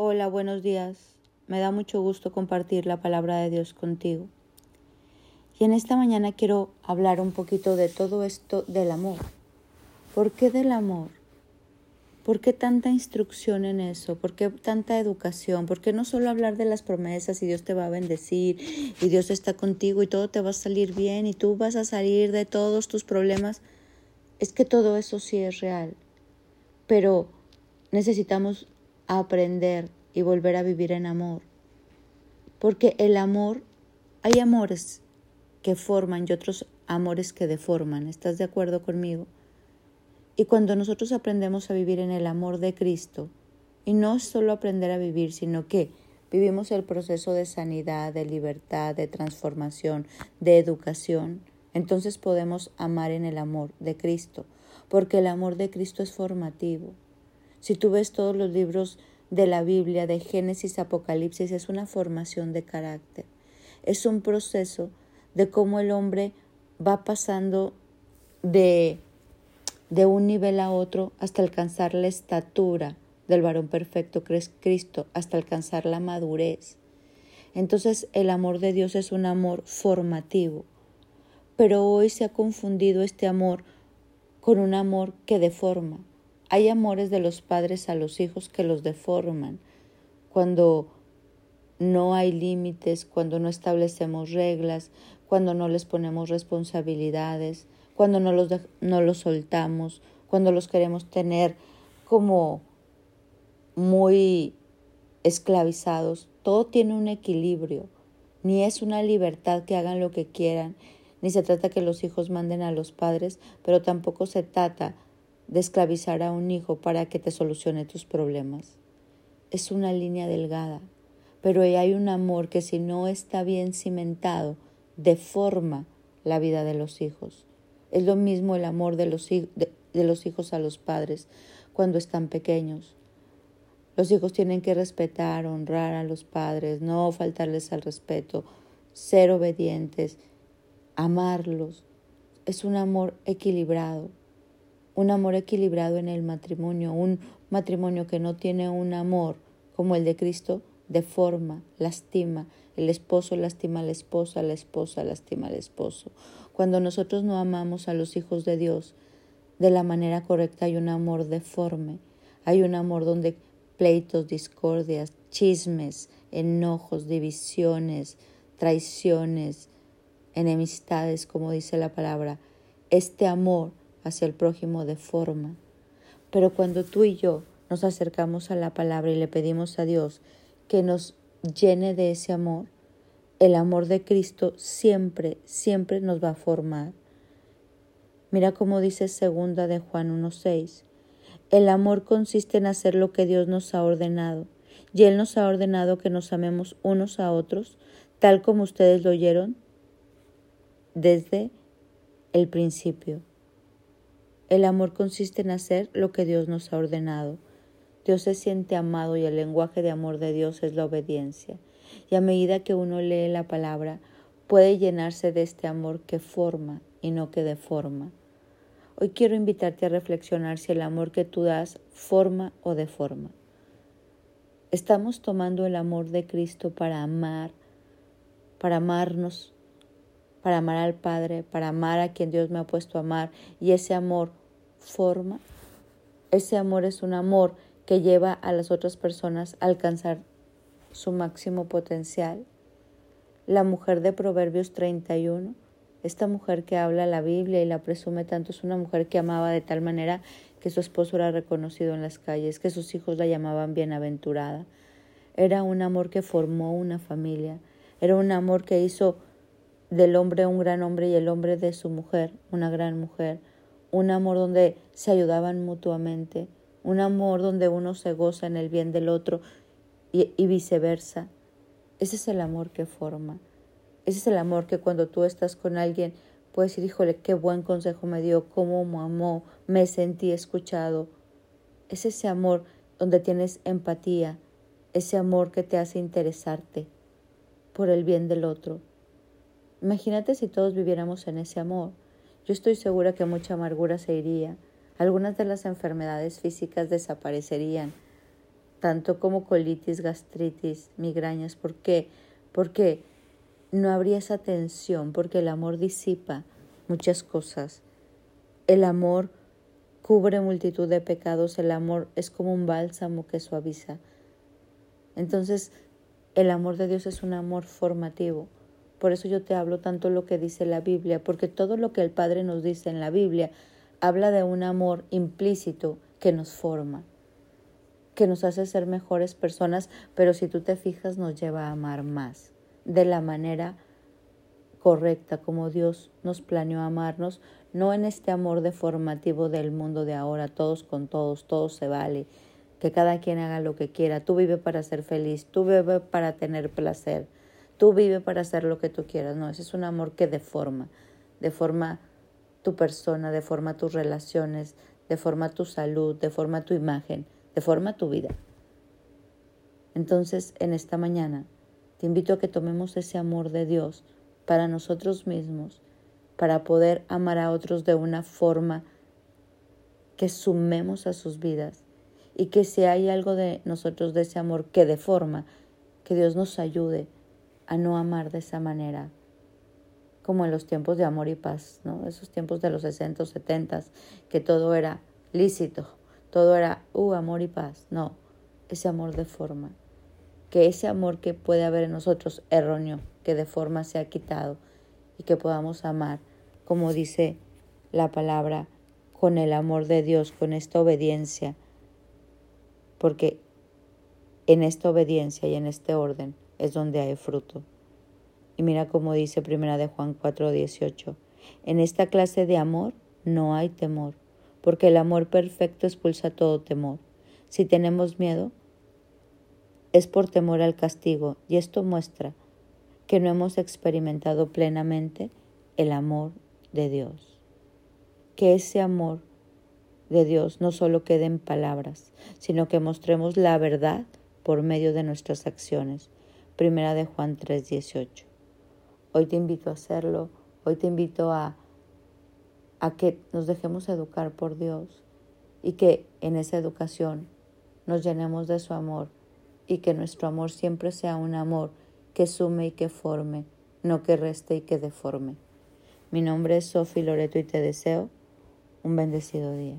Hola, buenos días. Me da mucho gusto compartir la palabra de Dios contigo. Y en esta mañana quiero hablar un poquito de todo esto del amor. ¿Por qué del amor? ¿Por qué tanta instrucción en eso? ¿Por qué tanta educación? ¿Por qué no solo hablar de las promesas y Dios te va a bendecir y Dios está contigo y todo te va a salir bien y tú vas a salir de todos tus problemas? Es que todo eso sí es real, pero necesitamos aprender y volver a vivir en amor. Porque el amor, hay amores que forman y otros amores que deforman. ¿Estás de acuerdo conmigo? Y cuando nosotros aprendemos a vivir en el amor de Cristo, y no solo aprender a vivir, sino que vivimos el proceso de sanidad, de libertad, de transformación, de educación, entonces podemos amar en el amor de Cristo, porque el amor de Cristo es formativo. Si tú ves todos los libros de la Biblia, de Génesis, Apocalipsis, es una formación de carácter. Es un proceso de cómo el hombre va pasando de, de un nivel a otro hasta alcanzar la estatura del varón perfecto que es Cristo, hasta alcanzar la madurez. Entonces el amor de Dios es un amor formativo, pero hoy se ha confundido este amor con un amor que deforma. Hay amores de los padres a los hijos que los deforman. Cuando no hay límites, cuando no establecemos reglas, cuando no les ponemos responsabilidades, cuando no los, no los soltamos, cuando los queremos tener como muy esclavizados. Todo tiene un equilibrio. Ni es una libertad que hagan lo que quieran, ni se trata que los hijos manden a los padres, pero tampoco se trata de esclavizar a un hijo para que te solucione tus problemas. Es una línea delgada, pero hay un amor que si no está bien cimentado, deforma la vida de los hijos. Es lo mismo el amor de los, de, los hijos a los padres cuando están pequeños. Los hijos tienen que respetar, honrar a los padres, no faltarles al respeto, ser obedientes, amarlos. Es un amor equilibrado un amor equilibrado en el matrimonio, un matrimonio que no tiene un amor como el de Cristo, deforma, lastima. El esposo lastima a la esposa, la esposa lastima al esposo. Cuando nosotros no amamos a los hijos de Dios de la manera correcta, hay un amor deforme. Hay un amor donde pleitos, discordias, chismes, enojos, divisiones, traiciones, enemistades, como dice la palabra. Este amor hacia el prójimo de forma. Pero cuando tú y yo nos acercamos a la palabra y le pedimos a Dios que nos llene de ese amor, el amor de Cristo siempre, siempre nos va a formar. Mira cómo dice segunda de Juan 1.6. El amor consiste en hacer lo que Dios nos ha ordenado, y Él nos ha ordenado que nos amemos unos a otros, tal como ustedes lo oyeron desde el principio. El amor consiste en hacer lo que Dios nos ha ordenado. Dios se siente amado y el lenguaje de amor de Dios es la obediencia. Y a medida que uno lee la palabra, puede llenarse de este amor que forma y no que deforma. Hoy quiero invitarte a reflexionar si el amor que tú das forma o deforma. Estamos tomando el amor de Cristo para amar, para amarnos, para amar al Padre, para amar a quien Dios me ha puesto a amar, y ese amor forma. Ese amor es un amor que lleva a las otras personas a alcanzar su máximo potencial. La mujer de Proverbios 31, esta mujer que habla la Biblia y la presume tanto, es una mujer que amaba de tal manera que su esposo era reconocido en las calles, que sus hijos la llamaban bienaventurada. Era un amor que formó una familia, era un amor que hizo del hombre un gran hombre y el hombre de su mujer una gran mujer, un amor donde se ayudaban mutuamente, un amor donde uno se goza en el bien del otro y, viceversa. Ese es el amor que forma. Ese es el amor que cuando tú estás con alguien puedes decir, híjole, qué buen consejo me dio, cómo me amó, me sentí escuchado. Es ese amor donde tienes empatía, ese amor que te hace interesarte por el bien del otro. Imagínate si todos viviéramos en ese amor. Yo estoy segura que mucha amargura se iría, algunas de las enfermedades físicas desaparecerían, tanto como colitis, gastritis, migrañas. ¿Por qué? Porque no habría esa tensión, porque el amor disipa muchas cosas. El amor cubre multitud de pecados, el amor es como un bálsamo que suaviza. Entonces, el amor de Dios es un amor formativo. Por eso yo te hablo tanto lo que dice la Biblia, porque todo lo que el Padre nos dice en la Biblia habla de un amor implícito que nos forma, que nos hace ser mejores personas, pero si tú te fijas nos lleva a amar más, de la manera correcta, como Dios nos planeó amarnos, no en este amor deformativo del mundo de ahora, todos con todos, todo se vale, que cada quien haga lo que quiera, tú vive para ser feliz, tú vive para tener placer, tú vive para hacer lo que tú quieras, no, ese es un amor que deforma, deforma tu persona, deforma tus relaciones, deforma tu salud, deforma tu imagen, deforma tu vida. Entonces, en esta mañana, te invito a que tomemos ese amor de Dios para nosotros mismos, para poder amar a otros de una forma que sumemos a sus vidas y que si hay algo de nosotros de ese amor que deforma, que Dios nos ayude a no amar de esa manera, como en los tiempos de amor y paz, ¿no? Esos tiempos de los 60, 70, que todo era lícito, todo era, uh, amor y paz. No, ese amor de forma. Que ese amor que puede haber en nosotros erróneo, que de forma se ha quitado y que podamos amar, como dice la palabra, con el amor de Dios, con esta obediencia. Porque en esta obediencia y en este orden es donde hay fruto. Y mira cómo dice primera de Juan 4:18. En esta clase de amor no hay temor porque el amor perfecto expulsa todo temor. Si tenemos miedo, es por temor al castigo, y esto muestra que no hemos experimentado plenamente el amor de Dios. Que ese amor de Dios no solo quede en palabras, sino que mostremos la verdad por medio de nuestras acciones. Primera de Juan 3:18. Hoy te invito a hacerlo, hoy te invito a a que nos dejemos educar por Dios y que en esa educación nos llenemos de su amor y que nuestro amor siempre sea un amor que sume y que forme, no que reste y que deforme. Mi nombre es Sofi Loreto y te deseo un bendecido día.